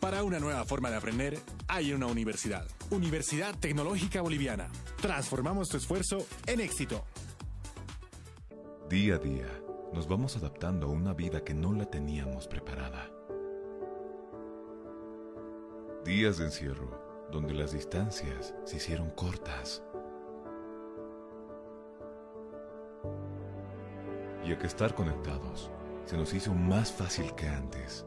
Para una nueva forma de aprender, hay una universidad. Universidad Tecnológica Boliviana. Transformamos tu esfuerzo en éxito. Día a día, nos vamos adaptando a una vida que no la teníamos preparada. Días de encierro, donde las distancias se hicieron cortas. Y a que estar conectados se nos hizo más fácil que antes.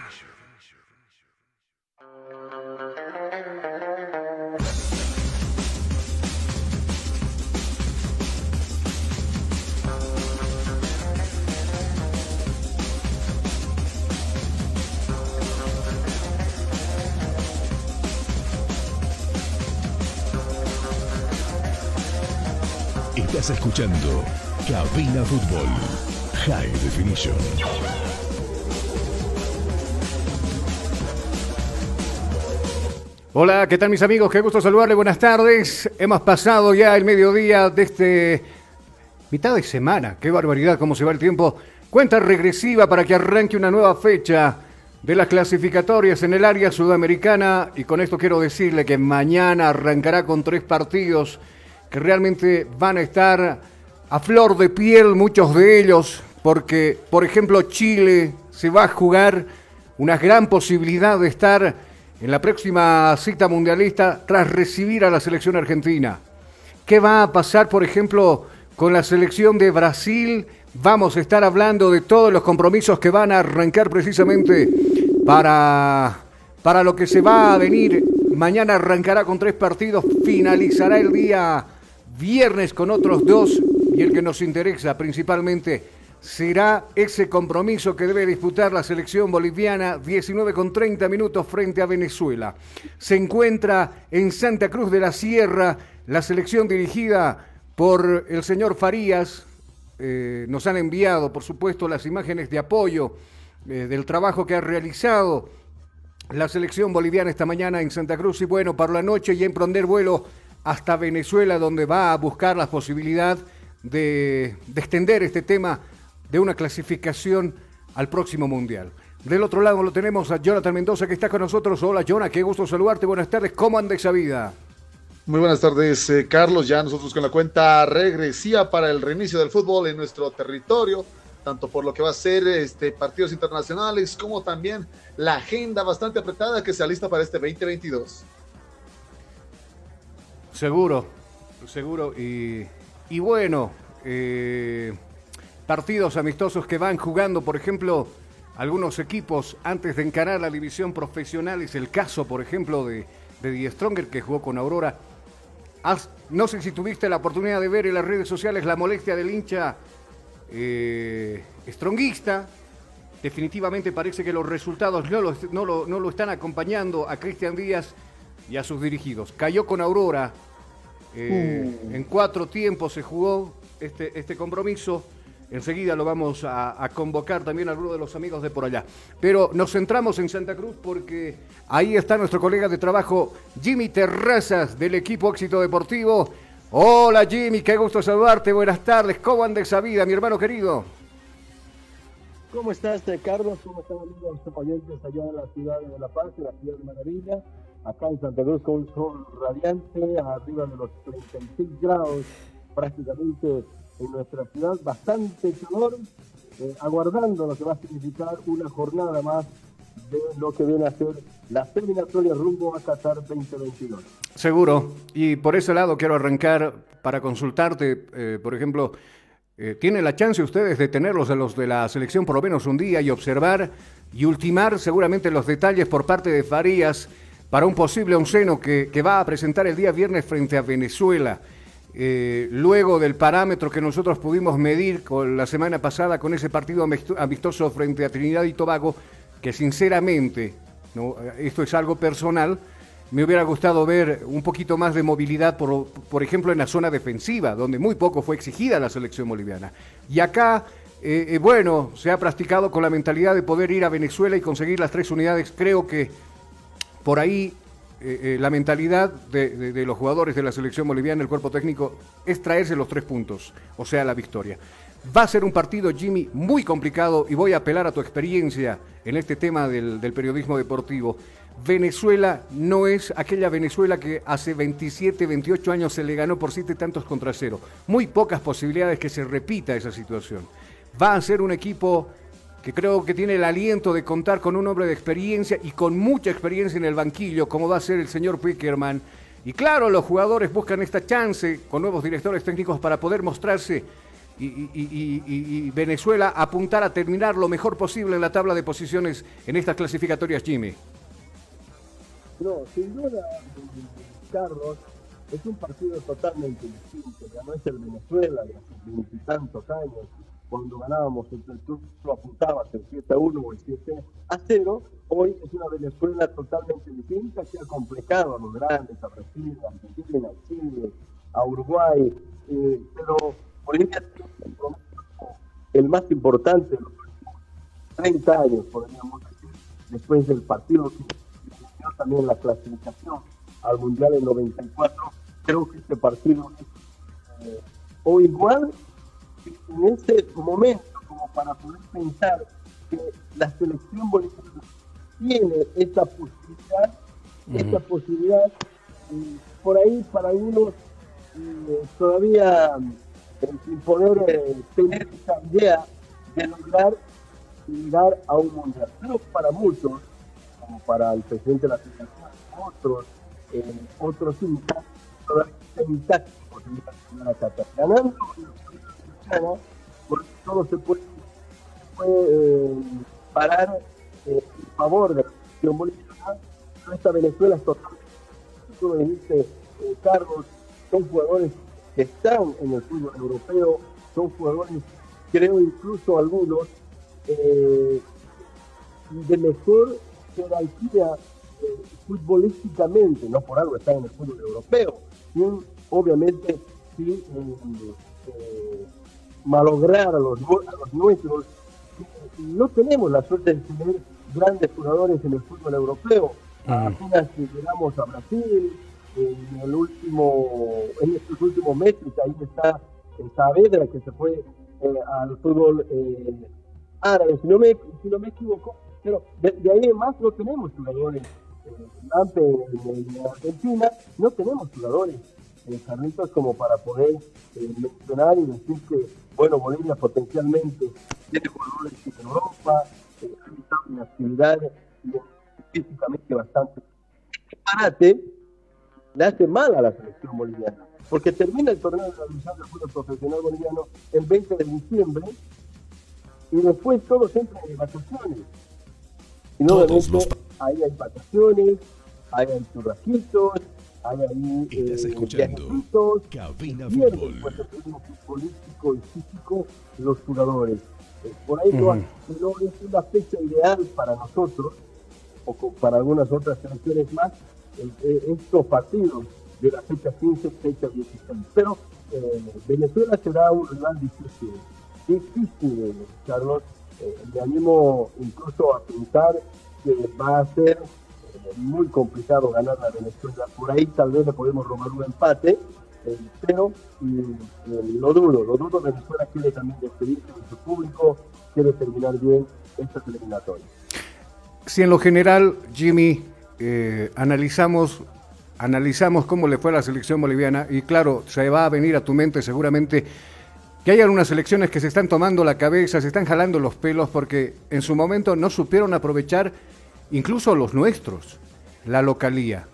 Escuchando Cabina Fútbol High Definition. Hola, ¿qué tal mis amigos? Qué gusto saludarle, buenas tardes. Hemos pasado ya el mediodía de este mitad de semana. Qué barbaridad, cómo se va el tiempo. Cuenta regresiva para que arranque una nueva fecha de las clasificatorias en el área sudamericana. Y con esto quiero decirle que mañana arrancará con tres partidos que realmente van a estar a flor de piel, muchos de ellos, porque, por ejemplo, Chile se va a jugar una gran posibilidad de estar en la próxima cita mundialista tras recibir a la selección argentina. ¿Qué va a pasar, por ejemplo, con la selección de Brasil? Vamos a estar hablando de todos los compromisos que van a arrancar precisamente para, para lo que se va a venir. Mañana arrancará con tres partidos, finalizará el día viernes con otros dos y el que nos interesa principalmente será ese compromiso que debe disputar la selección boliviana 19 con 30 minutos frente a Venezuela. Se encuentra en Santa Cruz de la Sierra la selección dirigida por el señor Farías. Eh, nos han enviado, por supuesto, las imágenes de apoyo eh, del trabajo que ha realizado la selección boliviana esta mañana en Santa Cruz y bueno, para la noche ya emprender vuelo hasta Venezuela, donde va a buscar la posibilidad de, de extender este tema de una clasificación al próximo Mundial. Del otro lado lo tenemos a Jonathan Mendoza que está con nosotros. Hola Jonathan, qué gusto saludarte. Buenas tardes, ¿cómo anda esa vida? Muy buenas tardes, eh, Carlos. Ya nosotros con la cuenta regresiva para el reinicio del fútbol en nuestro territorio, tanto por lo que va a ser este, partidos internacionales como también la agenda bastante apretada que se alista para este 2022. Seguro, seguro. Y, bueno, eh, partidos amistosos que van jugando, por ejemplo, algunos equipos antes de encarar la división profesional. Es el caso, por ejemplo, de, de Die Stronger que jugó con Aurora. No sé si tuviste la oportunidad de ver en las redes sociales la molestia del hincha eh, stronguista. Definitivamente parece que los resultados no lo- no lo están acompañando a Cristian Díaz y a sus dirigidos. Cayó con Aurora. eh, En cuatro tiempos se jugó este, este compromiso. Enseguida lo vamos a, a convocar también a alguno de los amigos de por allá. Pero nos centramos en Santa Cruz porque ahí está nuestro colega de trabajo, Jimmy Terrazas, del equipo Éxito Deportivo. Hola Jimmy, qué gusto saludarte. Buenas tardes. ¿Cómo anda esa vida, mi hermano querido? ¿Cómo estás, Carlos? ¿Cómo están amigos oyentes allá en la ciudad de La Paz, en la ciudad de Maravilla? Acá en Santa Cruz con un sol radiante, arriba de los 36 grados, prácticamente en nuestra ciudad, bastante calor, eh, aguardando lo que va a significar una jornada más de lo que viene a ser la eliminatoria rumbo a Qatar 2022. Seguro. Y por ese lado quiero arrancar para consultarte, eh, por ejemplo, eh, ¿tienen la chance ustedes de tenerlos a los de la selección por lo menos un día y observar y ultimar seguramente los detalles por parte de Farías para un posible onceno que, que va a presentar el día viernes frente a Venezuela? Eh, luego del parámetro que nosotros pudimos medir con la semana pasada con ese partido amisto- amistoso frente a Trinidad y Tobago, que sinceramente, ¿no? esto es algo personal, me hubiera gustado ver un poquito más de movilidad, por, por ejemplo, en la zona defensiva, donde muy poco fue exigida la selección boliviana. Y acá, eh, eh, bueno, se ha practicado con la mentalidad de poder ir a Venezuela y conseguir las tres unidades. Creo que por ahí eh, eh, la mentalidad de, los jugadores de la selección boliviana, el cuerpo técnico, es traerse los tres puntos, o sea, la victoria. Va a ser un partido, Jimmy, muy complicado y voy a apelar a tu experiencia en este tema del, del periodismo deportivo. Venezuela no es aquella Venezuela que hace 27, 28 años se le ganó por siete tantos contra cero. Muy pocas posibilidades que se repita esa situación. Va a ser un equipo que creo que tiene el aliento de contar con un hombre de experiencia y con mucha experiencia en el banquillo, como va a ser el señor Pickerman. Y claro, los jugadores buscan esta chance con nuevos directores técnicos para poder mostrarse y, Venezuela apuntar a terminar lo mejor posible en la tabla de posiciones en estas clasificatorias, Jimmy. No, sin duda, Carlos, es un partido totalmente distinto. Ya no es el Venezuela de hace veintitantos años, cuando ganábamos el lo apuntabas el 7 a 1 o el 7 a 0. Hoy es una Venezuela totalmente distinta que ha complicado a los grandes, a Brasil, a Argentina, a Chile, a Uruguay. eh, pero Bolivia tiene el más importante de los últimos 30 años, podríamos decir, después del partido que inició también la clasificación al Mundial en 94. Creo que este partido es eh, o igual en este momento como para poder pensar que la selección boliviana tiene esa posibilidad, esa posibilidad, por ahí para algunos eh, todavía eh, sin poder eh, tener esa idea de lograr llegar a un mundial. Pero para muchos, como para el presidente de la Federación, otros, eh, otros todavía está intacto por llegar a Qatar. Ganando porque todo se puede, eh, parar eh, en favor de la selección boliviana, esta Venezuela es totalmente, tú eh, Carlos, son jugadores que están en el fútbol europeo, son jugadores, creo incluso algunos, eh, de mejor jerarquía eh, futbolísticamente, no por algo están en el fútbol europeo, sin, obviamente sin eh, malograr a los, nu- a los nuestros. No tenemos la suerte de tener grandes jugadores en el fútbol europeo. Apenas llegamos a Brasil, en el último, en estos últimos meses, ahí está Saavedra que se fue eh, al fútbol eh, árabe, si no me, si no me equivoco, pero de, de ahí en más no tenemos jugadores. Eh, Lampe en, en Argentina no tenemos jugadores eh, Carlitos como para poder eh, mencionar y decir que, bueno, Bolivia potencialmente tiene jugadores en Europa, eh, estado en actividad físicamente bastante. Parate le hace mal a la selección boliviana, porque termina el torneo de la del fútbol profesional boliviano el 20 de diciembre y después todos entran en vacaciones. Y obviamente, los ahí hay vacaciones, ahí hay churrasquitos, hay ahí Estás eh, escuchando viajecitos, Cabina Fútbol. pues ritmo futbolístico y físico los jugadores. Eh, Por ahí no, Ujú. no es una fecha ideal para nosotros, o para algunas otras selecciones más, eh, eh, estos partidos de la fecha 15, fecha 16. Pero eh, Venezuela será un rival difícil, difícil, Carlos. Eh, me animo incluso a pensar que va a ser eh, muy complicado ganar a Venezuela. Por ahí tal vez le podemos robar un empate, eh, pero mm, eh, lo dudo, lo dudo. Venezuela quiere también despedirse de su público, quiere terminar bien estas eliminatorias. Si en lo general, Jimmy, eh, analizamos, analizamos cómo le fue a la selección boliviana, y claro, se va a venir a tu mente seguramente que hay algunas selecciones que se están tomando la cabeza, se están jalando los pelos porque en su momento no supieron aprovechar incluso los nuestros, la localía.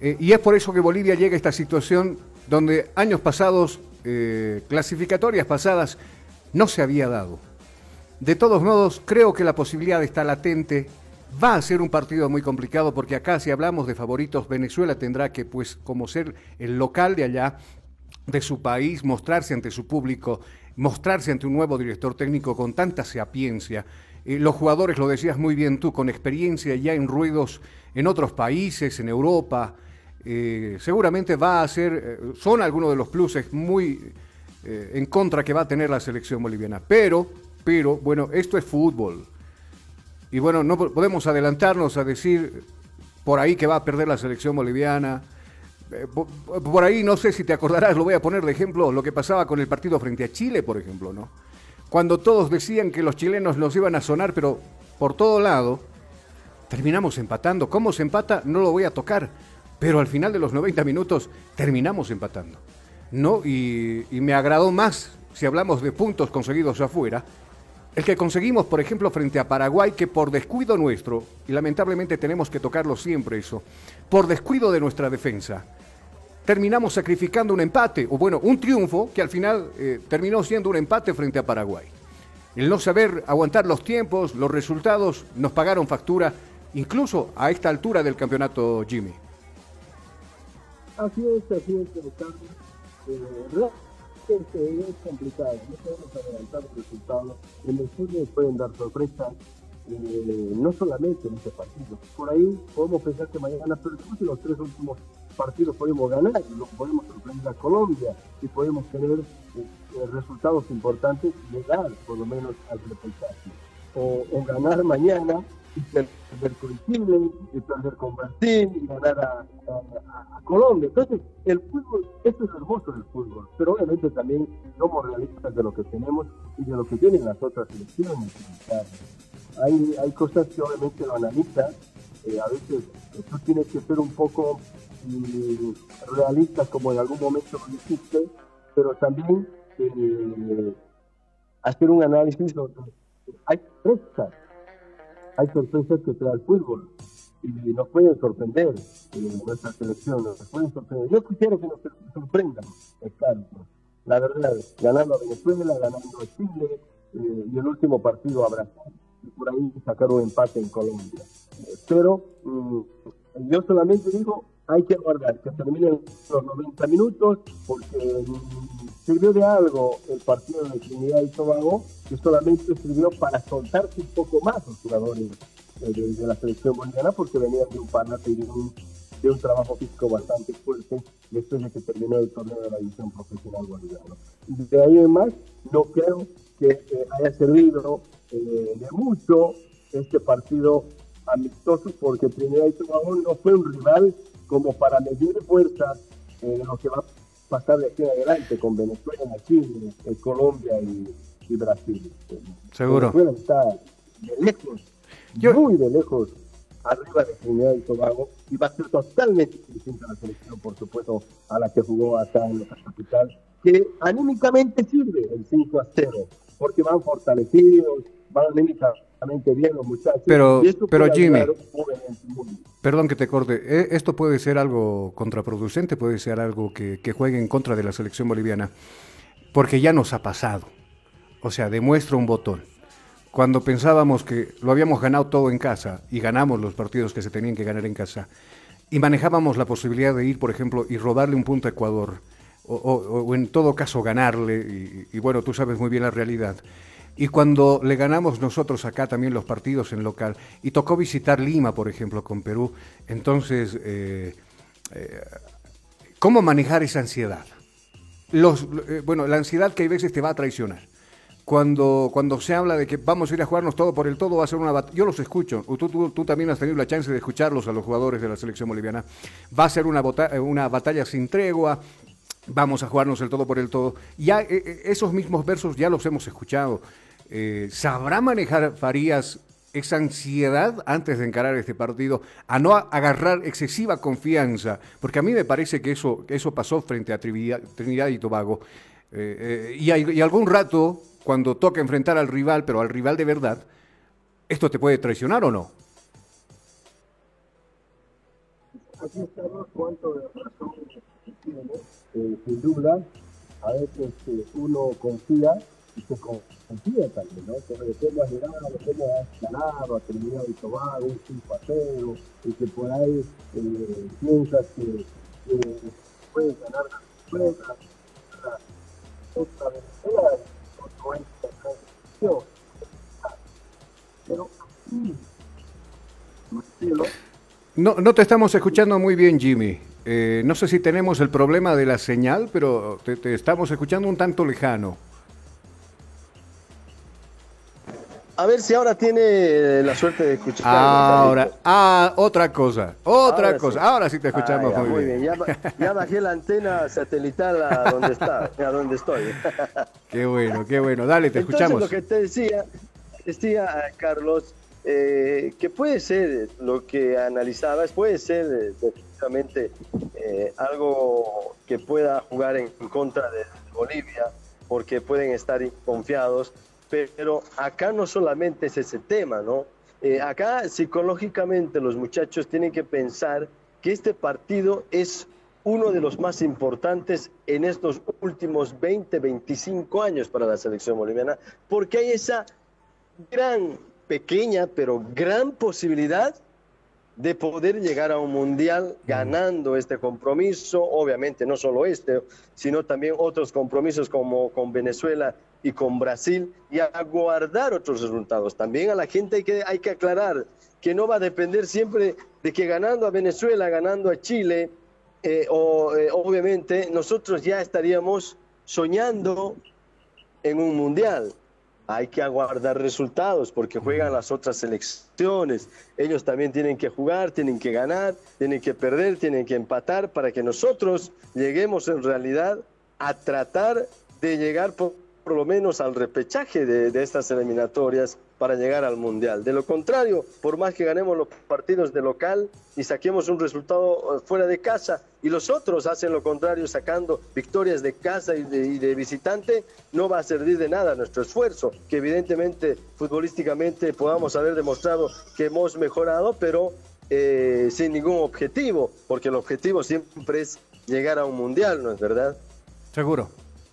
Eh, y es por eso que Bolivia llega a esta situación donde años pasados, eh, clasificatorias pasadas, no se había dado. De todos modos, creo que la posibilidad está latente. Va a ser un partido muy complicado porque acá si hablamos de favoritos, Venezuela tendrá que, pues, como ser el local de allá, de su país, mostrarse ante su público, mostrarse ante un nuevo director técnico con tanta sapiencia. Los jugadores, lo decías muy bien tú, con experiencia ya en ruedos en otros países, en Europa, eh, seguramente va a ser, eh, son algunos de los pluses muy eh, en contra que va a tener la selección boliviana. Pero, pero, bueno, esto es fútbol. Y bueno, no po- podemos adelantarnos a decir por ahí que va a perder la selección boliviana. Eh, po- Por ahí, no sé si te acordarás, lo voy a poner de ejemplo, lo que pasaba con el partido frente a Chile, por ejemplo, ¿no? Cuando todos decían que los chilenos nos iban a sonar, pero por todo lado, terminamos empatando. ¿Cómo se empata? No lo voy a tocar. Pero al final de los 90 minutos terminamos empatando. ¿No? Y, y me agradó más, si hablamos de puntos conseguidos afuera, el que conseguimos, por ejemplo, frente a Paraguay, que por descuido nuestro, y lamentablemente tenemos que tocarlo siempre eso, por descuido de nuestra defensa, terminamos sacrificando un empate, o bueno, un triunfo que al final eh, terminó siendo un empate frente a Paraguay. El no saber aguantar los tiempos, los resultados, nos pagaron factura, incluso a esta altura del campeonato, Jimmy. Así es, así es, pero eh, es complicado, no podemos adelantar resultados. En el fútbol pueden dar sorpresas, eh, no solamente en este partido. Por ahí podemos pensar que mañana, pero después en los tres últimos partidos podemos ganar, podemos sorprender a Colombia y podemos tener eh, eh, resultados importantes llegar por lo menos al repechaje. O, o ganar mañana y perder con Chile, y perder con Brasil, y ganar a, Colombia. Entonces, el fútbol, eso es hermoso del fútbol, pero obviamente también somos realistas de lo que tenemos y de lo que tienen las otras selecciones. Hay, hay cosas que obviamente lo analizas, eh, a veces tú tienes que ser un poco mm, realista como en algún momento lo dijiste, pero también eh, hacer un análisis donde hay sorpresas, hay sorpresas que trae el fútbol y nos pueden sorprender eh, nuestra selección, nos pueden sorprender. Yo quisiera que nos sor- sorprendan, claro, la verdad, ganando a Venezuela, ganando a Chile eh, y el último partido a Brasil y por ahí sacar un empate en Colombia. Pero mm, yo solamente digo, hay que aguardar que terminen los 90 minutos porque mm, sirvió de algo el partido de Trinidad y Tobago, que solamente sirvió para soltarse un poco más los jugadores eh, de, de la selección boliviana porque venían de un parate y de un, de un trabajo físico bastante fuerte después de que terminó el torneo de la división profesional boliviana. De ahí en más, no creo que eh, haya servido eh, de mucho este partido amistoso porque Trinidad y Tobago no fue un rival como para medir fuerzas en lo que va a pasar de aquí en adelante con Venezuela, Chile, eh, Colombia y, y Brasil. Seguro. Venezuela está de lejos, Yo- muy de lejos, arriba de Trinidad y Tobago y va a ser totalmente distinta la selección, por supuesto, a la que jugó acá en nuestra capital, que anímicamente sirve el 5 a 0, porque van fortalecidos, van anímicamente bien los muchachos. Pero- pero Jimmy. Perdón que te corte. Eh, Esto puede ser algo contraproducente, puede ser algo que, que juegue en contra de la selección boliviana, porque ya nos ha pasado. O sea, demuestra un botón. cuando pensábamos que lo habíamos ganado todo en casa y ganamos los partidos que se tenían que ganar en casa y manejábamos la posibilidad de ir, por ejemplo, y robarle un punto a Ecuador o, o- o en todo caso ganarle y, y bueno, tú sabes muy bien la realidad. Y cuando le ganamos nosotros acá también los partidos en local, y tocó visitar Lima, por ejemplo, con Perú, entonces, eh, eh, ¿cómo manejar esa ansiedad? Los, eh, bueno, la ansiedad que hay veces te va a traicionar. Cuando, cuando se habla de que vamos a ir a jugarnos todo por el todo, va a ser una batalla. Yo los escucho. Tú, tú, tú también has tenido la chance de escucharlos a los jugadores de la selección boliviana. Va a ser una, una batalla sin tregua. Vamos a jugarnos el todo por el todo. Ya esos mismos versos ya los hemos escuchado. Eh, ¿Sabrá manejar Farías esa ansiedad antes de encarar este partido, a no agarrar excesiva confianza, porque a mí me parece que eso, eso pasó frente a Trinidad, y Tobago. Eh, eh, y, algún rato, cuando toca enfrentar al rival, pero al rival de verdad, ¿esto te puede traicionar o no? Aquí estamos, cuánto de eh, sin duda, a veces uno confía y se con- confía ¿no? Pero después lo has llegado, cómo has ganado, ha terminado y Tobago, un 5 a 0, y que por ahí piensas que, que puedes ganar la Venezuela, la- otra Venezuela, otro es la transición. Pero aquí, Marcelo, No, te estamos escuchando muy bien, Jimmy. Eh, no sé si tenemos el problema de la señal, pero te estamos escuchando un tanto lejano. A ver si ahora tiene la suerte de escuchar. Ahora, ah, otra cosa, otra Ahora cosa. sí. Ahora sí te escuchamos Ah, ya, muy, bien. Ya, ya bajé la antena satelital a donde está, a donde estoy. Qué bueno, qué bueno. Dale, te Entonces, escuchamos. lo que te decía, decía eh, Carlos, eh, que puede ser lo que analizabas, puede ser eh, definitivamente eh, algo que pueda jugar en contra de Bolivia, porque pueden estar confiados, pero acá no solamente es ese tema, ¿no? Eh, acá psicológicamente los muchachos tienen que pensar que este partido es uno de los más importantes en estos últimos 20, 25 años para la selección boliviana, porque hay esa gran, pequeña, pero gran posibilidad de poder llegar a un mundial ganando este compromiso, obviamente no solo este, sino también otros compromisos como con Venezuela y con Brasil y aguardar otros resultados. También a la gente hay que, hay que aclarar que no va a depender siempre de que ganando a Venezuela, ganando a Chile, eh, o eh, obviamente nosotros ya estaríamos soñando en un mundial. Hay que aguardar resultados porque juegan las otras selecciones. Ellos también tienen que jugar, tienen que ganar, tienen que perder, tienen que empatar para que nosotros lleguemos en realidad a tratar de llegar por, por lo menos al repechaje de, de estas eliminatorias para llegar al mundial. De lo contrario, por más que ganemos los partidos de local y saquemos un resultado eh, fuera de casa y los otros hacen lo contrario sacando victorias de casa y de, y de visitante, no va a servir de nada nuestro esfuerzo, que evidentemente futbolísticamente podamos haber demostrado que hemos mejorado, pero eh, sin ningún objetivo, porque el objetivo siempre es llegar a un mundial, ¿no es verdad? Seguro,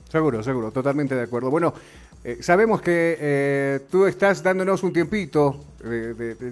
seguro, seguro, totalmente de acuerdo. Bueno, eh, sabemos que eh, tú estás dándonos un tiempito,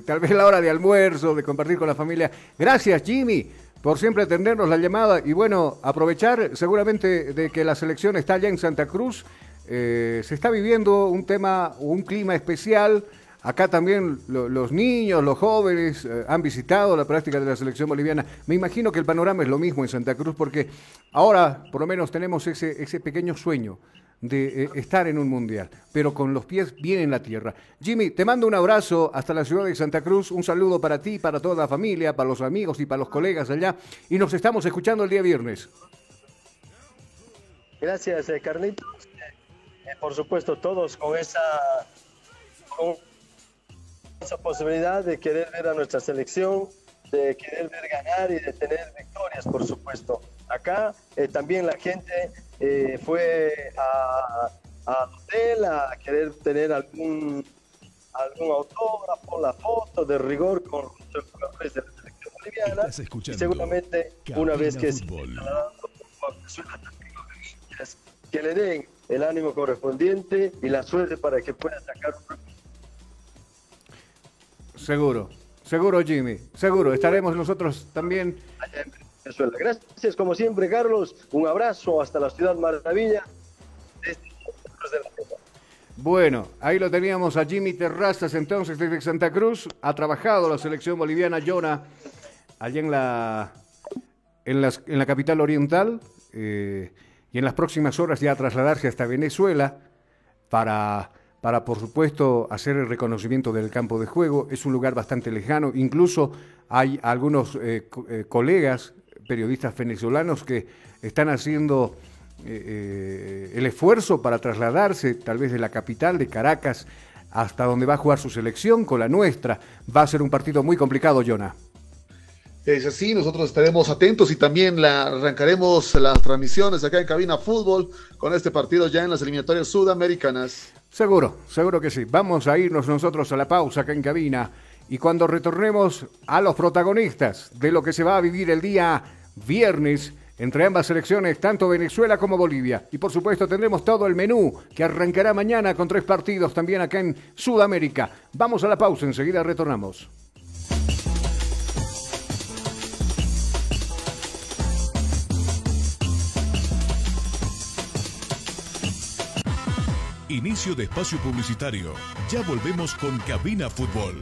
tal vez la hora de almuerzo, de compartir con la familia. Gracias, Jimmy, por siempre atendernos la llamada y bueno, aprovechar seguramente de que la selección está allá en Santa Cruz. Eh, se está viviendo un tema, un clima especial. Acá también lo- los niños, los jóvenes han visitado la práctica de la selección boliviana. Me imagino que el panorama es lo mismo en Santa Cruz porque ahora por lo menos tenemos ese pequeño sueño de eh, estar en un mundial, pero con los pies bien en la tierra. Jimmy, te mando un abrazo hasta la ciudad de Santa Cruz, un saludo para ti, para toda la familia, para los amigos y para los colegas allá, y nos estamos escuchando el día viernes. Gracias, eh, Carlitos. Eh, por supuesto, todos con esa, con esa posibilidad de querer ver a nuestra selección, de querer ver ganar y de tener victorias, por supuesto. Acá eh, también la gente eh, fue a- al hotel a querer tener algún, algún autógrafo, la foto de rigor con los jugadores de la selección boliviana. Y seguramente Cabina una vez que se Fútbol. que le den el ánimo correspondiente y la suerte para que pueda sacar un Seguro, seguro Jimmy, seguro. Estaremos nosotros también. Gracias, como siempre, Carlos. Un abrazo hasta la ciudad maravilla. Bueno, ahí lo teníamos a Jimmy Terrazas entonces desde Santa Cruz. Ha trabajado la selección boliviana Yona allá en la, en las- en la capital oriental eh, y en las próximas horas ya trasladarse hasta Venezuela para, para, por supuesto, hacer el reconocimiento del campo de juego. Es un lugar bastante lejano. Incluso hay algunos eh, eh, colegas, periodistas venezolanos, que están haciendo eh, eh, el esfuerzo para trasladarse, tal vez de la capital, de Caracas, hasta donde va a jugar su selección con la nuestra. Va a ser un partido muy complicado, Jonah. Es así, nosotros estaremos atentos y también la, arrancaremos las transmisiones acá en Cabina Fútbol con este partido ya en las eliminatorias sudamericanas. Seguro, seguro que sí. Vamos a irnos nosotros a la pausa acá en cabina y cuando retornemos a los protagonistas de lo que se va a vivir el día viernes entre ambas selecciones, tanto Venezuela como Bolivia. Y por supuesto tendremos todo el menú que arrancará mañana con tres partidos también acá en Sudamérica. Vamos a la pausa, enseguida retornamos. Inicio de espacio publicitario. Ya volvemos con Cabina Fútbol.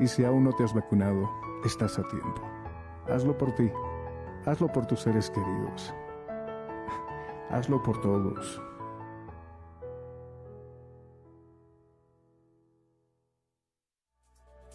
Y si aún no te has vacunado, estás a tiempo. Hazlo por ti, hazlo por tus seres queridos, hazlo por todos.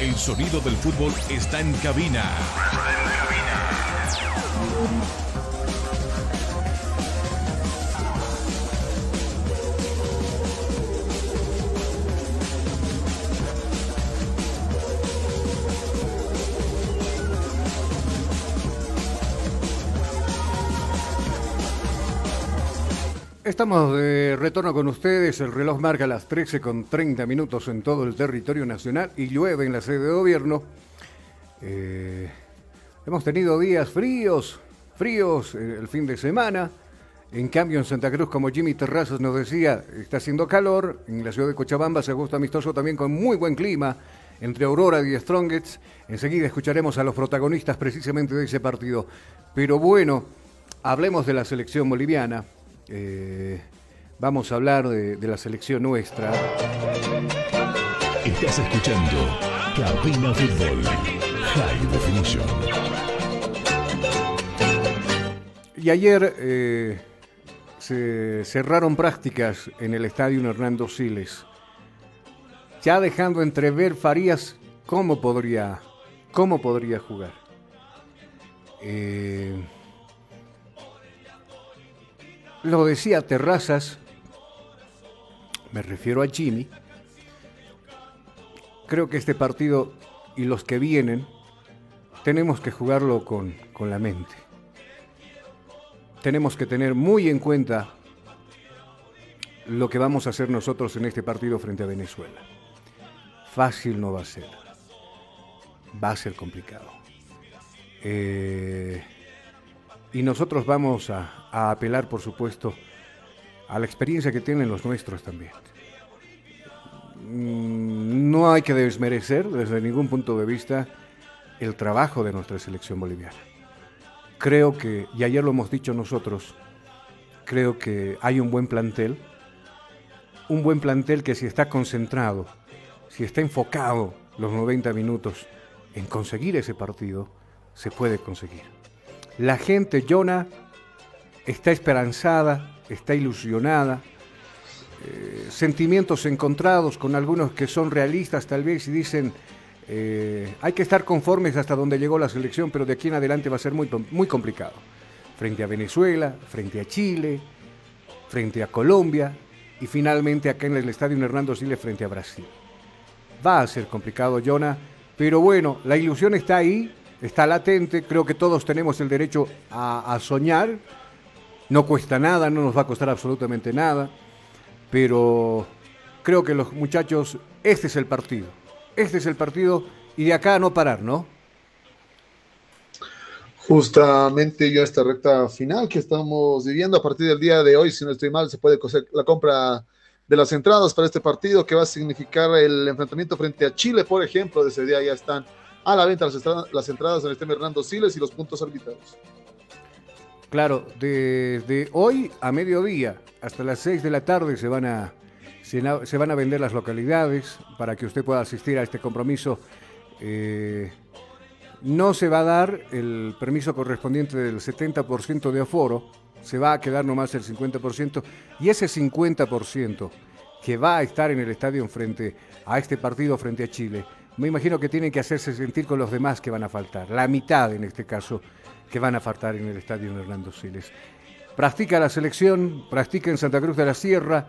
El sonido del fútbol está en cabina. Estamos de retorno con ustedes. El reloj marca las 13 con 30 minutos en todo el territorio nacional y llueve en la sede de gobierno. Eh, hemos tenido días fríos, fríos eh, el fin de semana. En cambio, en Santa Cruz, como Jimmy Terrazas nos decía, está haciendo calor. En la ciudad de Cochabamba se agosto amistoso también con muy buen clima entre Aurora y Strongets. Enseguida escucharemos a los protagonistas precisamente de ese partido. Pero bueno, hablemos de la selección boliviana. Eh, vamos a hablar de, de la selección nuestra. Estás escuchando Cabina Fútbol High Definition. Y ayer eh, se cerraron prácticas en el estadio Hernando Siles, ya dejando entrever Farías cómo podría, cómo podría jugar. Eh, lo decía Terrazas, me refiero a Jimmy. Creo que este partido y los que vienen tenemos que jugarlo con, con la mente. Tenemos que tener muy en cuenta lo que vamos a hacer nosotros en este partido frente a Venezuela. Fácil no va a ser. Va a ser complicado. Eh, y nosotros vamos a, apelar, por supuesto, a la experiencia que tienen los nuestros también. Mm, No hay que desmerecer desde ningún punto de vista el trabajo de nuestra selección boliviana. Creo que, y ayer lo hemos dicho nosotros, creo que hay un buen plantel, un buen plantel que si está concentrado, si está enfocado los 90 minutos en conseguir ese partido, se puede conseguir. La gente, Jonah, está esperanzada, está ilusionada, eh, sentimientos encontrados con algunos que son realistas tal vez y dicen eh, hay que estar conformes hasta donde llegó la selección, pero de aquí en adelante va a ser muy, muy complicado. Frente a Venezuela, frente a Chile, frente a Colombia y finalmente acá en el Estadio Hernando Siles frente a Brasil. Va a ser complicado, Jonah, pero bueno, la ilusión está ahí, está latente, creo que todos tenemos el derecho a, a soñar No cuesta nada, no nos va a costar absolutamente nada, pero creo que los muchachos, este es el partido. Este es el partido y de acá no parar, ¿no? Justamente ya esta recta final que estamos viviendo a partir del día de hoy, si no estoy mal, se puede coser la compra de las entradas para este partido que va a significar el enfrentamiento frente a Chile, por ejemplo. De ese día ya están a la venta las, entradas, las entradas del este Hernando Siles y los puntos arbitrados. Claro, desde hoy a mediodía hasta las 6 de la tarde se van a se, van a vender las localidades para que usted pueda asistir a este compromiso. Eh, no se va a dar el permiso correspondiente del 70% de aforo, se va a quedar nomás el 50%, y ese 50% que va a estar en el estadio frente a este partido frente a Chile, me imagino que tienen que hacerse sentir con los demás que van a faltar, la mitad en este caso que van a faltar en el estadio Hernando Siles. Practica la selección, practica en Santa Cruz de la Sierra,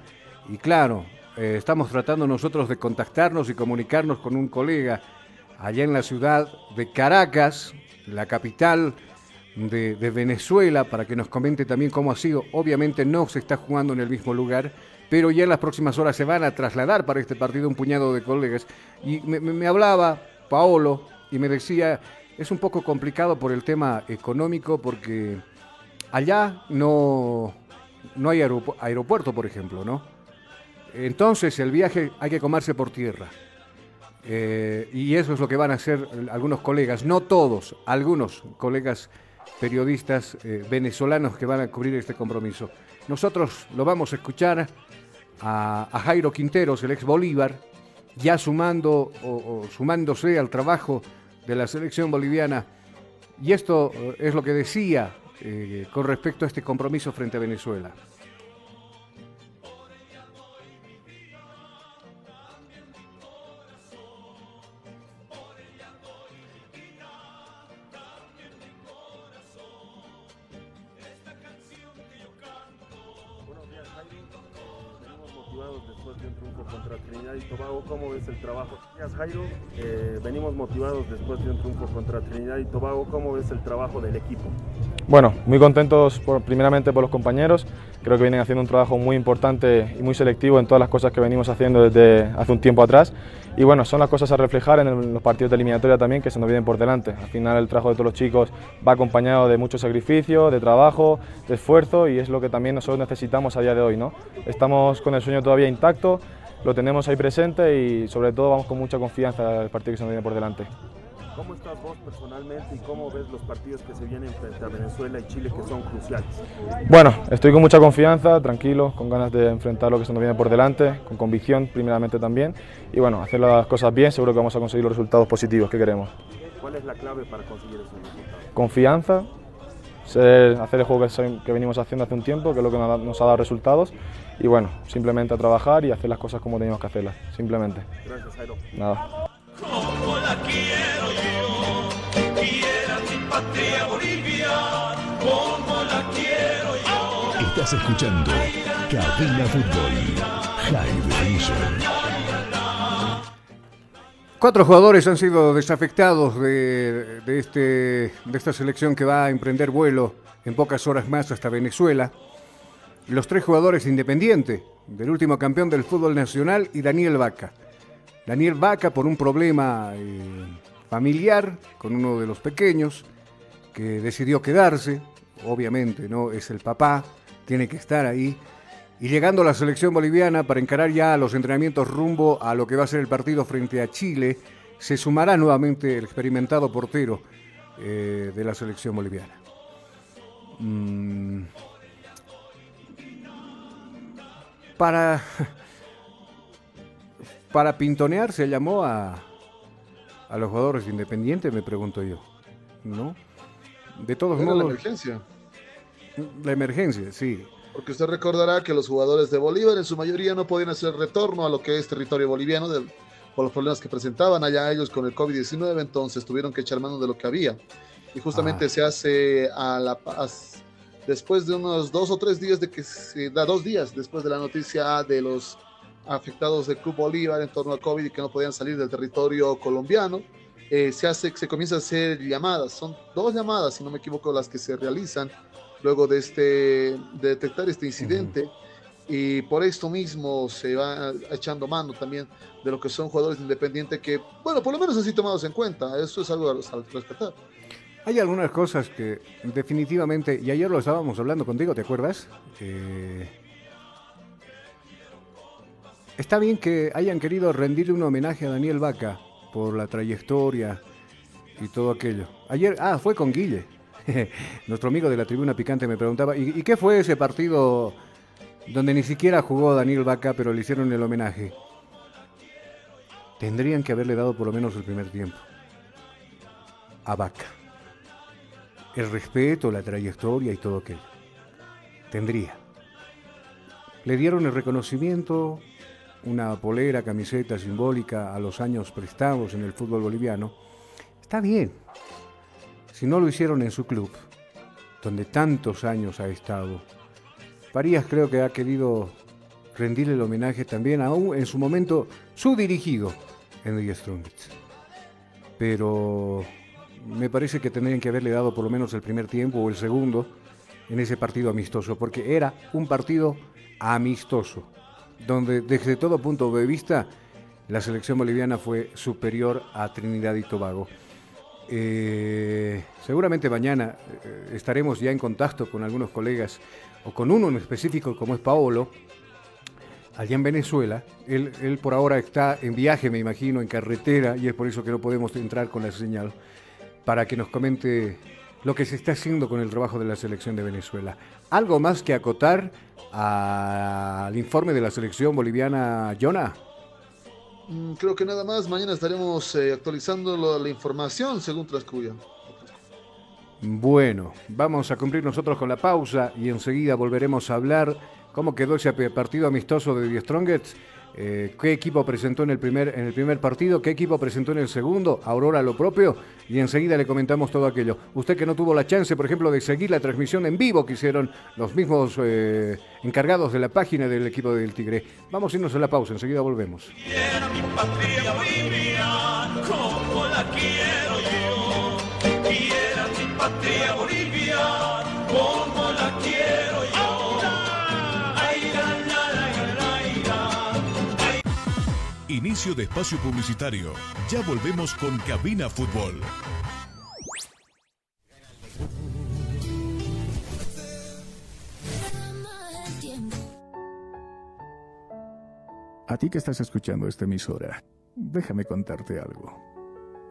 y claro, eh, estamos tratando nosotros de contactarnos y comunicarnos con un colega allá en la ciudad de Caracas, la capital de, Venezuela, para que nos comente también cómo ha sido. Obviamente no se está jugando en el mismo lugar, pero ya en las próximas horas se van a trasladar para este partido un puñado de colegas. Y me, hablaba Paolo y me decía, es un poco complicado por el tema económico, porque allá no, no hay aeropuerto, por ejemplo, ¿no? Entonces el viaje hay que comerse por tierra. Eh, y eso es lo que van a hacer algunos colegas, no todos, algunos colegas periodistas eh, venezolanos que van a cubrir este compromiso. Nosotros lo vamos a escuchar a, Jairo Quinteros, el ex Bolívar, ya sumando o, sumándose al trabajo de la selección boliviana. Y esto eh, es lo que decía con respecto a este compromiso frente a Venezuela. ¿Cómo ves el trabajo? Jairo, eh, venimos motivados después de un triunfo contra Trinidad y Tobago, ¿cómo ves el trabajo del equipo? Bueno, muy contentos por, primeramente por los compañeros, creo que vienen haciendo un trabajo muy importante y muy selectivo en todas las cosas que venimos haciendo desde hace un tiempo atrás y bueno, son las cosas a reflejar en los partidos de eliminatoria también que se nos vienen por delante. Al final el trabajo de todos los chicos va acompañado de mucho sacrificio, de trabajo, de esfuerzo y es lo que también nosotros necesitamos a día de hoy. ¿no? Estamos con el sueño todavía intacto, lo tenemos ahí presente y sobre todo vamos con mucha confianza al partido que se nos viene por delante. ¿Cómo estás vos personalmente y cómo ves los partidos que se vienen frente a Venezuela y Chile que son cruciales? Bueno, estoy con mucha confianza, tranquilo, con ganas de enfrentar lo que se nos viene por delante, con convicción primeramente también y bueno, hacer las cosas bien, seguro que vamos a conseguir los resultados positivos que queremos. ¿Cuál es la clave para conseguir esos resultados? Confianza, hacer el juego que, venimos haciendo hace un tiempo, que es lo que nos ha dado resultados. Y bueno, simplemente a trabajar y hacer las cosas como teníamos que hacerlas, simplemente. Gracias, Jairo. Nada. Como la quiero yo, quiera mi patria Bolivia, como la quiero yo. Estás escuchando Cabina Fútbol, High Definition. Cuatro jugadores han sido desafectados de, este, de esta selección que va a emprender vuelo en pocas horas más hasta Venezuela. Los tres jugadores independientes del último campeón del fútbol nacional y Daniel Vaca. Daniel Vaca por un problema eh, familiar con uno de los pequeños que decidió quedarse, obviamente, ¿no? Es el papá, tiene que estar ahí y llegando a la selección boliviana para encarar ya los entrenamientos rumbo a lo que va a ser el partido frente a Chile, se sumará nuevamente el experimentado portero eh, de la selección boliviana. Mm. Para, para pintonear se llamó a, a los jugadores independientes, me pregunto yo. ¿No? De todos modos. La emergencia. La emergencia, sí. Porque usted recordará que los jugadores de Bolívar en su mayoría no podían hacer retorno a lo que es territorio boliviano por los problemas que presentaban allá ellos con el COVID-19, entonces tuvieron que echar mano de lo que había. Y justamente ah. se hace a la paz después de unos dos o tres días de que se da dos días después de la noticia de los afectados del Club Bolívar en torno al COVID y que no podían salir del territorio colombiano. Eh, se hace, se comienza a hacer llamadas, son dos llamadas, si no me equivoco, las que se realizan luego de, este, de detectar este incidente. Y por esto mismo se va echando mano también de lo que son jugadores independientes que, bueno, por lo menos así tomados en cuenta. Eso es algo a rescatar. Hay algunas cosas que definitivamente, y ayer lo estábamos hablando contigo, ¿te acuerdas? Eh, está bien que hayan querido rendir un homenaje a Daniel Vaca por la trayectoria y todo aquello. Ayer, ah, fue con Guille. Nuestro amigo de la tribuna picante me preguntaba, ¿y, ¿y qué fue ese partido donde ni siquiera jugó Daniel Vaca, pero le hicieron el homenaje? Tendrían que haberle dado por lo menos el primer tiempo a Vaca el respeto, la trayectoria y todo aquello. Tendría. Le dieron el reconocimiento, una polera, camiseta simbólica a los años prestados en el fútbol boliviano. Está bien. Si no lo hicieron en su club, donde tantos años ha estado, Farías creo que ha querido rendir el homenaje también a un, en su momento su dirigido, Henry Strongest. Pero me parece que tendrían que haberle dado por lo menos el primer tiempo o el segundo en ese partido amistoso, porque era un partido amistoso, donde desde todo punto de vista la selección boliviana fue superior a Trinidad y Tobago. Eh, seguramente mañana eh, estaremos ya en contacto con algunos colegas o con uno en específico como es Paolo, allá en Venezuela. Él, él por ahora está en viaje, me imagino, en carretera y es por eso que no podemos entrar con la señal para que nos comente lo que se está haciendo con el trabajo de la selección de Venezuela. ¿Algo más que acotar al informe de la selección boliviana, Jonah? Mm, Creo que nada más. Mañana estaremos eh, actualizando la información según transcurra. Bueno, vamos a cumplir nosotros con la pausa y enseguida volveremos a hablar cómo quedó ese partido amistoso de The Strongest, eh, qué equipo presentó en el, primer, en el primer partido, qué equipo presentó en el segundo, Aurora lo propio, y enseguida le comentamos todo aquello. Usted que no tuvo la chance, por ejemplo, de seguir la transmisión en vivo que hicieron los mismos eh, encargados de la página del equipo del Tigre. Vamos a irnos a la pausa, enseguida volvemos. Patria Bolivia, como la quiero Inicio de espacio publicitario. Ya volvemos con Cabina Fútbol. A ti que estás escuchando esta emisora, déjame contarte algo.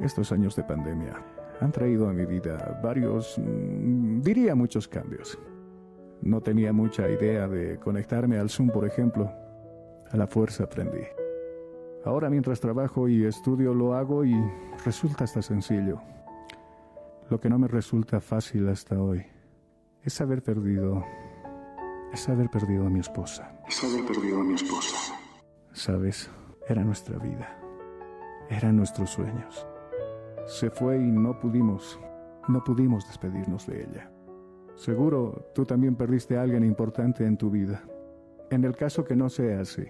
Estos años de pandemia han traído a mi vida varios, mm, diría muchos cambios. No tenía mucha idea de conectarme al Zoom, por ejemplo. A la fuerza aprendí. Ahora mientras trabajo y estudio lo hago y resulta hasta sencillo. Lo que no me resulta fácil hasta hoy es haber perdido, es haber perdido a mi esposa. Es haber perdido a mi esposa. Sabes, era nuestra vida. Eran nuestros sueños. Se fue y no pudimos, no pudimos despedirnos de ella. Seguro tú también perdiste a alguien importante en tu vida. En el caso que no sea así,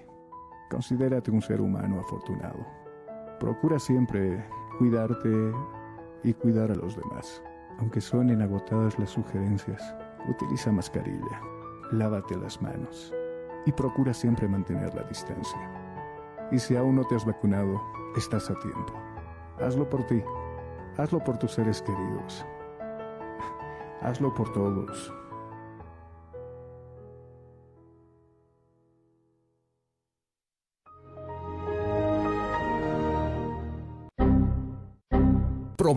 considérate un ser humano afortunado. Procura siempre cuidarte y cuidar a los demás. Aunque suenen agotadas las sugerencias, utiliza mascarilla, lávate las manos y procura siempre mantener la distancia. Y si aún no te has vacunado, estás a tiempo. Hazlo por ti, hazlo por tus seres queridos, hazlo por todos.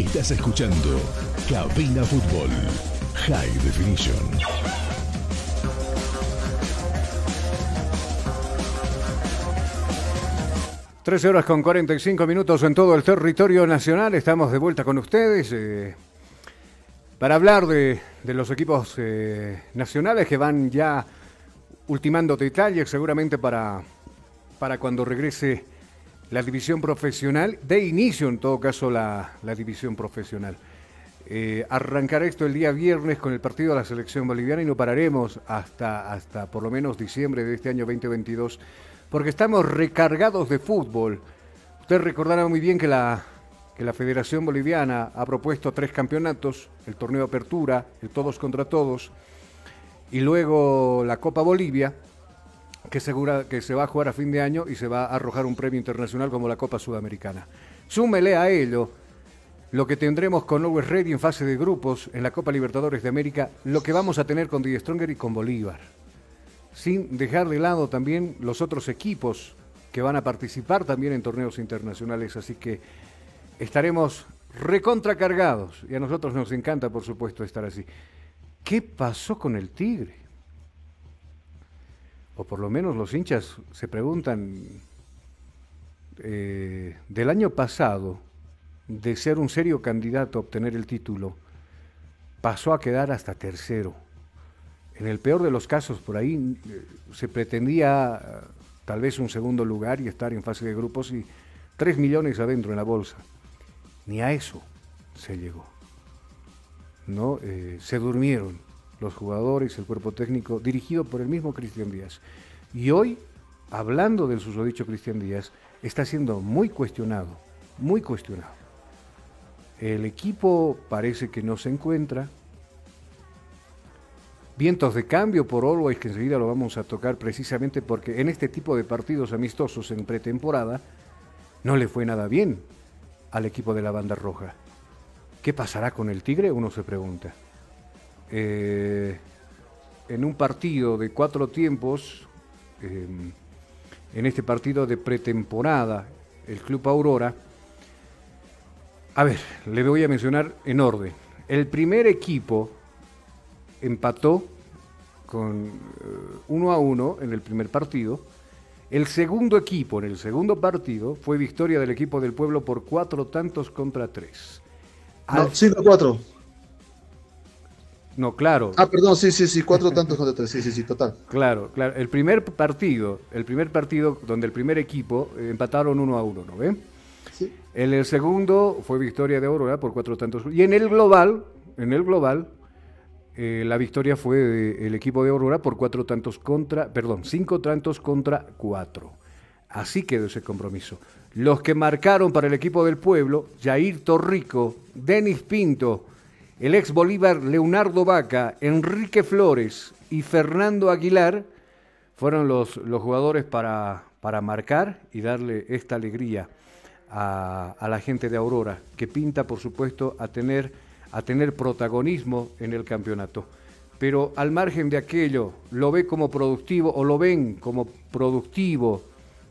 Estás escuchando Cabina Fútbol High Definition. Trece horas con 45 minutos en todo el territorio nacional. Estamos de vuelta con ustedes eh, para hablar de, los equipos eh, nacionales que van ya ultimando detalles seguramente para, para cuando regrese la división profesional, de inicio en todo caso la, la división profesional. Eh, esto el día viernes con el partido de la selección boliviana y no pararemos hasta, hasta por lo menos diciembre de este año 2022, porque estamos recargados de fútbol. Usted recordará muy bien que la, que la Federación Boliviana ha propuesto tres campeonatos, el torneo de apertura, el todos contra todos, y luego la Copa Bolivia, que, segura, que se va a jugar a fin de año y se va a arrojar un premio internacional como la Copa Sudamericana. Súmele a ello lo que tendremos con Always Ready en fase de grupos en la Copa Libertadores de América, lo que vamos a tener con Die Stronger y con Bolívar. Sin dejar de lado también los otros equipos que van a participar también en torneos internacionales, así que estaremos recontracargados y a nosotros nos encanta, por supuesto, estar así. ¿Qué pasó con el Tigre? O por lo menos los hinchas se preguntan, eh, del año pasado, de ser un serio candidato a obtener el título, pasó a quedar hasta tercero. En el peor de los casos, por ahí eh, se pretendía eh, tal vez un segundo lugar y estar en fase de grupos y tres millones adentro en la bolsa. Ni a eso se llegó. ¿no? Se durmieron los jugadores, el cuerpo técnico, dirigido por el mismo Cristian Díaz. Y hoy, hablando del susodicho Cristian Díaz, está siendo muy cuestionado, muy cuestionado. El equipo parece que no se encuentra. Vientos de cambio por Always, que enseguida lo vamos a tocar precisamente porque en este tipo de partidos amistosos en pretemporada no le fue nada bien al equipo de la banda roja. ¿Qué pasará con el Tigre? Uno se pregunta. Eh, en un partido de cuatro tiempos, eh, en este partido de pretemporada, el Club Aurora, a ver, le voy a mencionar en orden. El primer equipo empató con eh, uno a uno en el primer partido. El segundo equipo en el segundo partido fue victoria del equipo del pueblo por cuatro tantos contra tres. No, Al- 5-4. No, claro. Ah, perdón, sí, sí, sí, cuatro tantos contra tres, sí, sí, sí, total. Claro, claro. El primer partido, el primer partido donde el primer equipo eh, empataron uno a uno, ¿no ve? Sí. En el segundo fue victoria de Aurora por cuatro tantos. Y en el global, en el global, eh, la victoria fue del equipo de Aurora por cuatro tantos contra, perdón, cinco tantos contra cuatro. Así quedó ese compromiso. Los que marcaron para el equipo del pueblo, Jair Torrico, Denis Pinto, el ex Bolívar Leonardo Vaca, Enrique Flores y Fernando Aguilar, fueron los, los jugadores para, para marcar y darle esta alegría a, a la gente de Aurora, que pinta, por supuesto, a tener, a tener protagonismo en el campeonato. Pero al margen de aquello, lo ve como productivo o lo ven como productivo,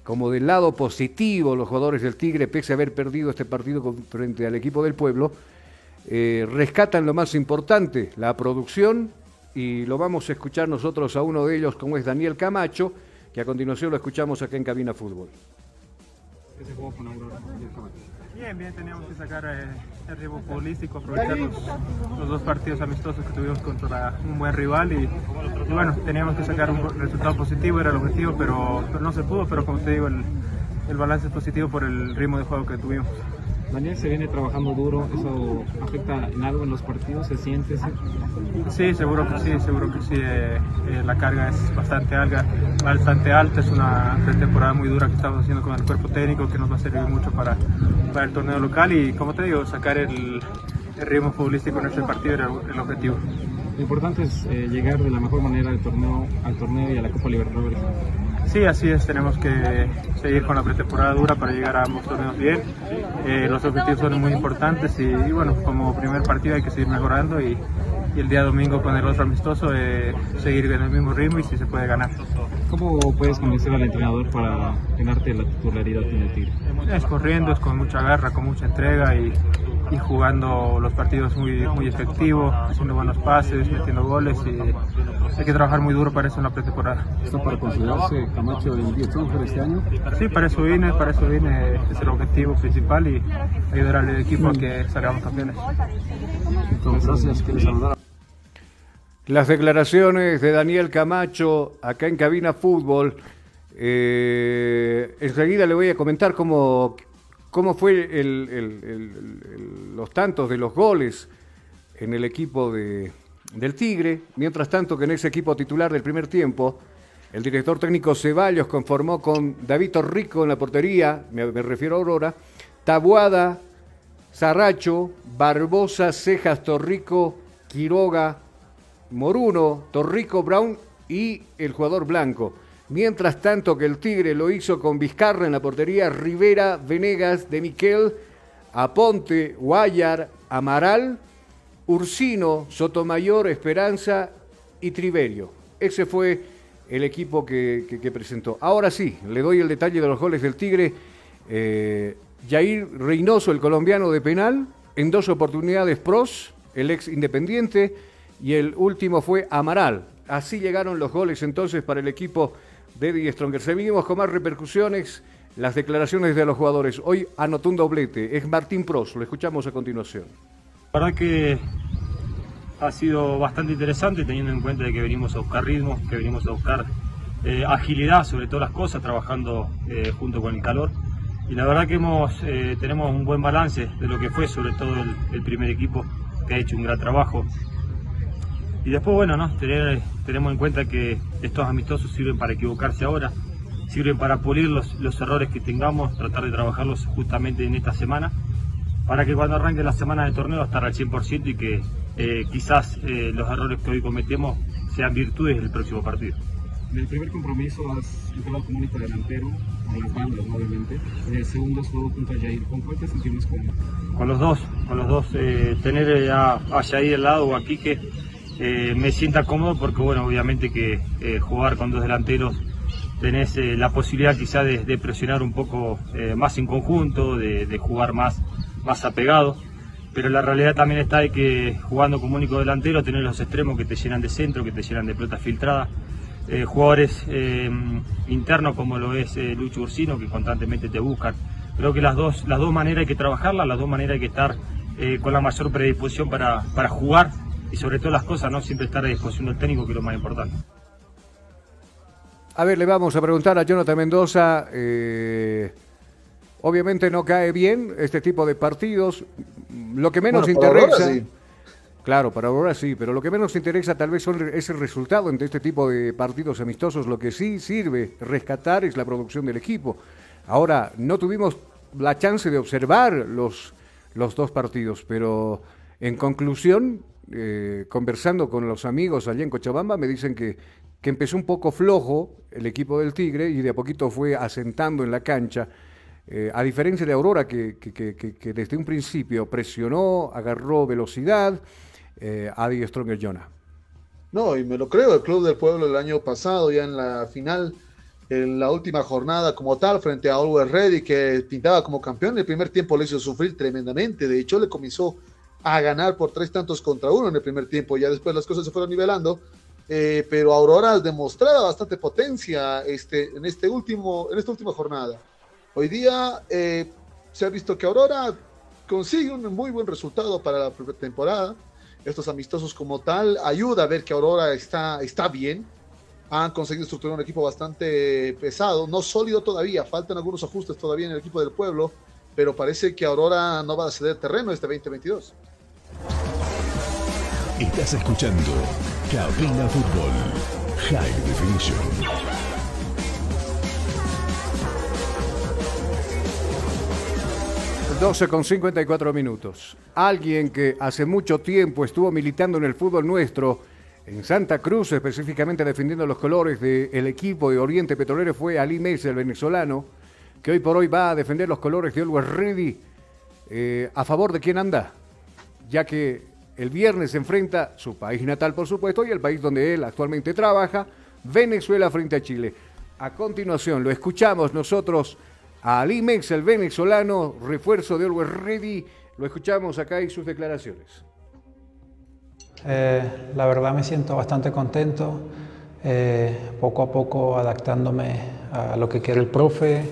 como del lado positivo los jugadores del Tigre, pese a haber perdido este partido frente al equipo del pueblo, eh, rescatan lo más importante, la producción, y lo vamos a escuchar nosotros a uno de ellos, como es Daniel Camacho, que a continuación lo escuchamos acá en Cabina Fútbol. Ese juego con Aurora. Bien, bien, teníamos que sacar eh, el ritmo futbolístico, aprovechar los, los dos partidos amistosos que tuvimos contra un buen rival y, y bueno, teníamos que sacar un resultado positivo, era el objetivo, pero, pero no se pudo, pero como te digo, el, el balance es positivo por el ritmo de juego que tuvimos. Daniel se viene trabajando duro, ¿eso afecta en algo en los partidos? ¿Se siente? ¿Se- Sí, seguro que sí, seguro que sí. eh, eh, la carga es bastante alta, bastante alta, es una pretemporada muy dura que estamos haciendo con el cuerpo técnico que nos va a servir mucho para, para el torneo local y como te digo, sacar el, el ritmo futbolístico en este partido era el, el objetivo. Lo importante es eh, llegar de la mejor manera al torneo, al torneo y a la Copa Libertadores. Sí, así es, tenemos que seguir con la pretemporada dura para llegar a ambos torneos bien. Eh, los objetivos son muy importantes y, bueno, como primer partido hay que seguir mejorando y, y el día domingo con el otro amistoso eh, seguir en el mismo ritmo y si se puede ganar. ¿Cómo puedes convencer al entrenador para ganarte la titularidad en el Tigre? Es corriendo, es con mucha garra, con mucha entrega y, y jugando los partidos muy, muy efectivo, haciendo buenos pases, metiendo goles y hay que trabajar muy duro para eso en la pretemporada. ¿Está para considerarse Camacho el 10 de este año? Sí, para eso vine, para eso vine, es el objetivo principal y ayudar al equipo a que salgamos campeones. Entonces, gracias, quiero saludar a Las declaraciones de Daniel Camacho acá en Cabina Fútbol. Eh, enseguida le voy a comentar cómo, cómo fue los tantos de los goles en el equipo de, del Tigre. Mientras tanto que en ese equipo titular del primer tiempo, el director técnico Ceballos conformó con David Torrico en la portería, me, me refiero a Aurora, Tabuada, Zarracho, Barbosa, Cejas, Torrico, Quiroga, Moruno, Torrico, Brown y el jugador blanco. Mientras tanto que el Tigre lo hizo con Vizcarra en la portería, Rivera, Venegas, De Miquel, Aponte, Guayar, Amaral, Ursino, Sotomayor, Esperanza y Triverio. Ese fue el equipo que, presentó. Ahora sí, le doy el detalle de los goles del Tigre. Eh, Jair Reynoso, el colombiano de penal, en dos oportunidades pros, el ex independiente, y el último fue Amaral. Así llegaron los goles entonces para el equipo de Die Stronger. Seguimos con más repercusiones las declaraciones de los jugadores. Hoy anotó un doblete, es Martín Pros, lo escuchamos a continuación. La verdad que ha sido bastante interesante teniendo en cuenta de que venimos a buscar ritmo, que venimos a buscar eh, agilidad sobre todas las cosas, trabajando eh, junto con el calor. Y la verdad que hemos, eh, tenemos un buen balance de lo que fue sobre todo el primer equipo, que ha hecho un gran trabajo. Y después, bueno, ¿no? Tener- tenemos en cuenta que estos amistosos sirven para equivocarse ahora, sirven para pulir los, los errores que tengamos, tratar de trabajarlos justamente en esta semana, para que cuando arranque la semana de torneo estar al 100% y que eh, quizás eh, los errores que hoy cometemos sean virtudes del próximo partido. En el primer compromiso has entrado como único delantero, con las bandas, obviamente. En el segundo has jugado junto a Jair. ¿Con cuál te cómodo? Con los dos, con los dos, eh, tener eh, a, a Yair al lado o a Quique eh, me sienta cómodo porque bueno, obviamente que eh, jugar con dos delanteros tenés eh, la posibilidad quizá de, presionar un poco más en conjunto, de, jugar más, más apegado. Pero la realidad también está de que jugando como único delantero tenés los extremos que te llenan de centro, que te llenan de pelota filtrada. Jugadores internos como lo es Lucho Ursino que constantemente te buscan. Creo que las dos, las dos maneras hay que trabajarlas, las dos maneras hay que estar con la mayor predisposición para, para jugar y sobre todo las cosas, no siempre estar a disposición del técnico, que es lo más importante. A ver, le vamos a preguntar a Jonathan Mendoza. eh, obviamente no cae bien este tipo de partidos. Lo que menos Bueno, ahora interesa. sí. Claro, para ahora sí, pero lo que menos interesa tal vez son, es el resultado entre este tipo de partidos amistosos. Lo que sí sirve rescatar es la producción del equipo. Ahora, no tuvimos la chance de observar los, los dos partidos, pero en conclusión, eh, conversando con los amigos allá en Cochabamba, me dicen que, que empezó un poco flojo el equipo del Tigre y de a poquito fue asentando en la cancha. Eh, a diferencia de Aurora, que, que- desde un principio presionó, agarró velocidad, eh, Adi Stronger Jonah. No, y me lo creo, el Club del Pueblo el año pasado, ya en la final, en la última jornada como tal, frente a Always Ready, que pintaba como campeón, el primer tiempo le hizo sufrir tremendamente, de hecho le comenzó a ganar por tres tantos contra uno en el primer tiempo, ya después las cosas se fueron nivelando, eh, pero Aurora demostraba bastante potencia este, en, este último, en esta última jornada. Hoy día eh, se ha visto que Aurora consigue un muy buen resultado para la temporada. Estos amistosos como tal ayuda a ver que Aurora está, está bien. Han conseguido estructurar un equipo bastante pesado, no sólido todavía, faltan algunos ajustes todavía en el equipo del pueblo, pero parece que Aurora no va a ceder terreno este 2022. Estás escuchando Cabina Fútbol High Definition. 12 con 54 minutos. Alguien que hace mucho tiempo estuvo militando en el fútbol nuestro, en Santa Cruz, específicamente defendiendo los colores del equipo de Oriente Petrolero, fue Ali Mesa, el venezolano, que hoy por hoy va a defender los colores de Always Ready. Eh, ¿A favor de quién anda? Ya que el viernes se enfrenta su país natal, por supuesto, y el país donde él actualmente trabaja, Venezuela frente a Chile. A continuación, lo escuchamos nosotros a Ali Mex, el venezolano, refuerzo de Always Ready. Lo escuchamos acá y sus declaraciones. Eh, la verdad me siento bastante contento, eh, poco a poco adaptándome a lo que quiere el profe,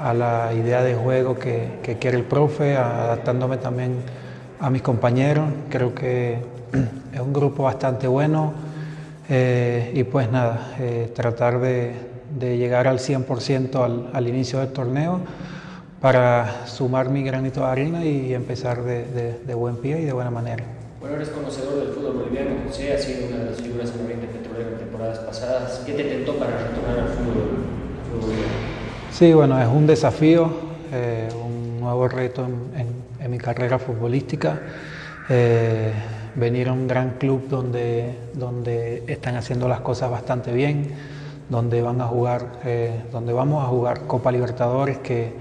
a la idea de juego que, que quiere el profe, adaptándome también a mis compañeros. Creo que es un grupo bastante bueno eh, y pues nada, eh, tratar de, de llegar al 100% al, al inicio del torneo para sumar mi granito de arena y empezar de, de- de buen pie y de buena manera. Bueno, eres conocedor del fútbol boliviano, José, ha sido una de las figuras en Oriente Petrolero en temporadas pasadas. ¿Qué te tentó para retornar al fútbol? fútbol boliviano? Sí, bueno, es un desafío, eh, un nuevo reto en- en mi carrera futbolística. Eh, venir a un gran club donde, donde están haciendo las cosas bastante bien, donde van a jugar, eh, donde vamos a jugar Copa Libertadores, que,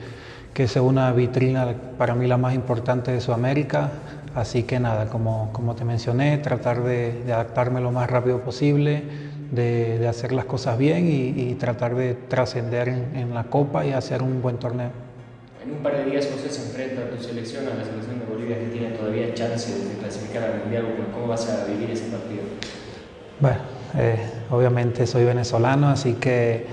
que es una vitrina para mí la más importante de Sudamérica. Así que nada, como, como te mencioné, tratar de, adaptarme lo más rápido posible, de, hacer las cosas bien y, tratar de trascender en, en la Copa y hacer un buen torneo. En un par de días José se enfrenta a tu selección, a la selección de Bolivia que tiene todavía chance de clasificar al Mundial. ¿Cómo vas a vivir ese partido? Bueno, eh, obviamente soy venezolano, así que,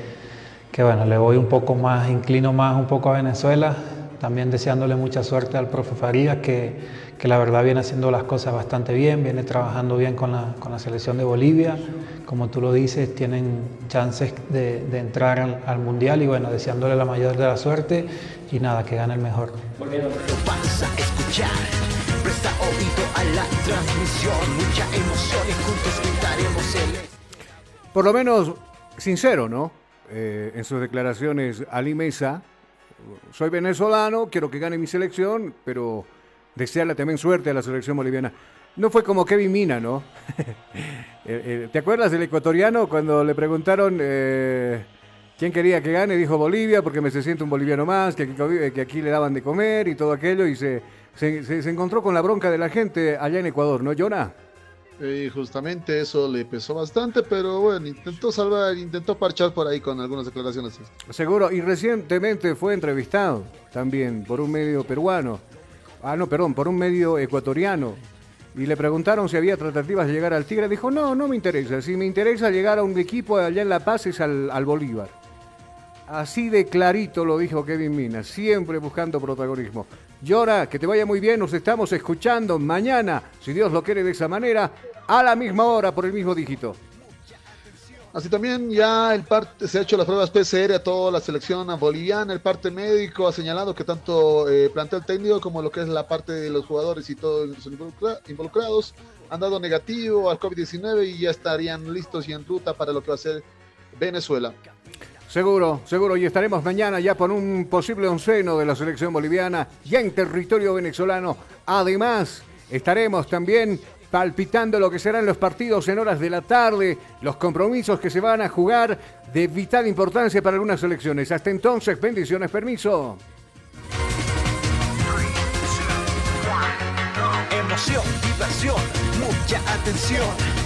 que bueno, le voy un poco más, inclino más un poco a Venezuela, también deseándole mucha suerte al profe Farías, que, que la verdad viene haciendo las cosas bastante bien, viene trabajando bien con la, con la selección de Bolivia, como tú lo dices, tienen chances de, de entrar al, al Mundial y bueno, deseándole la mayor de la suerte y nada, que gane el mejor. Lo vas a escuchar. Presta oído a la transmisión. Mucha emoción y juntos gritaremos el. Por lo menos sincero, ¿no? Eh, en sus declaraciones, Ali Mesa, soy venezolano, quiero que gane mi selección, pero desearle también suerte a la selección boliviana. No fue como Kevin Mina, ¿no? Eh, eh, ¿Te acuerdas del ecuatoriano cuando le preguntaron eh, quién quería que gane? Dijo Bolivia, porque me se siente un boliviano más, que aquí, le daban de comer y todo aquello, y se, se- se encontró con la bronca de la gente allá en Ecuador, ¿no, Jonah? Y justamente eso le pesó bastante, pero bueno, intentó salvar, intentó parchar por ahí con algunas declaraciones. Seguro, y recientemente fue entrevistado también por un medio peruano. Ah, no, perdón, por un medio ecuatoriano. Y le preguntaron si había tratativas de llegar al Tigre. Dijo, no, no me interesa. Si me interesa llegar a un equipo allá en La Paz es al, al Bolívar. Así de clarito lo dijo Kevin Mina, siempre buscando protagonismo. Llora, que te vaya muy bien, nos estamos escuchando mañana, si Dios lo quiere de esa manera, a la misma hora por el mismo dígito. Así también ya el parte, se ha hecho las pruebas PCR a toda la selección boliviana. El parte médico ha señalado que tanto eh, plantel técnico como lo que es la parte de los jugadores y todos los involucra- involucrados han dado negativo al COVID-19 y ya estarían listos y en ruta para lo que va a ser Venezuela. Seguro, seguro, y estaremos mañana ya por un posible onceno de la selección boliviana, ya en territorio venezolano. Además, estaremos también palpitando lo que serán los partidos en horas de la tarde, los compromisos que se van a jugar de vital importancia para algunas selecciones. Hasta entonces, bendiciones, permiso. Emoción, diversión, mucha atención.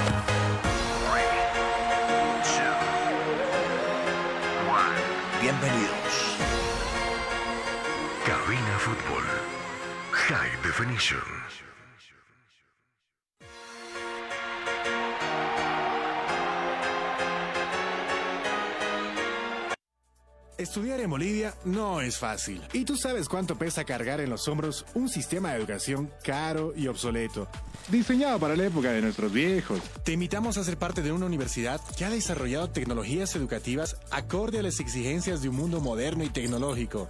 Definition. Estudiar en Bolivia no es fácil. Y tú sabes cuánto pesa cargar en los hombros un sistema de educación caro y obsoleto. Diseñado para la época de nuestros viejos. Te invitamos a ser parte de una universidad que ha desarrollado tecnologías educativas acorde a las exigencias de un mundo moderno y tecnológico.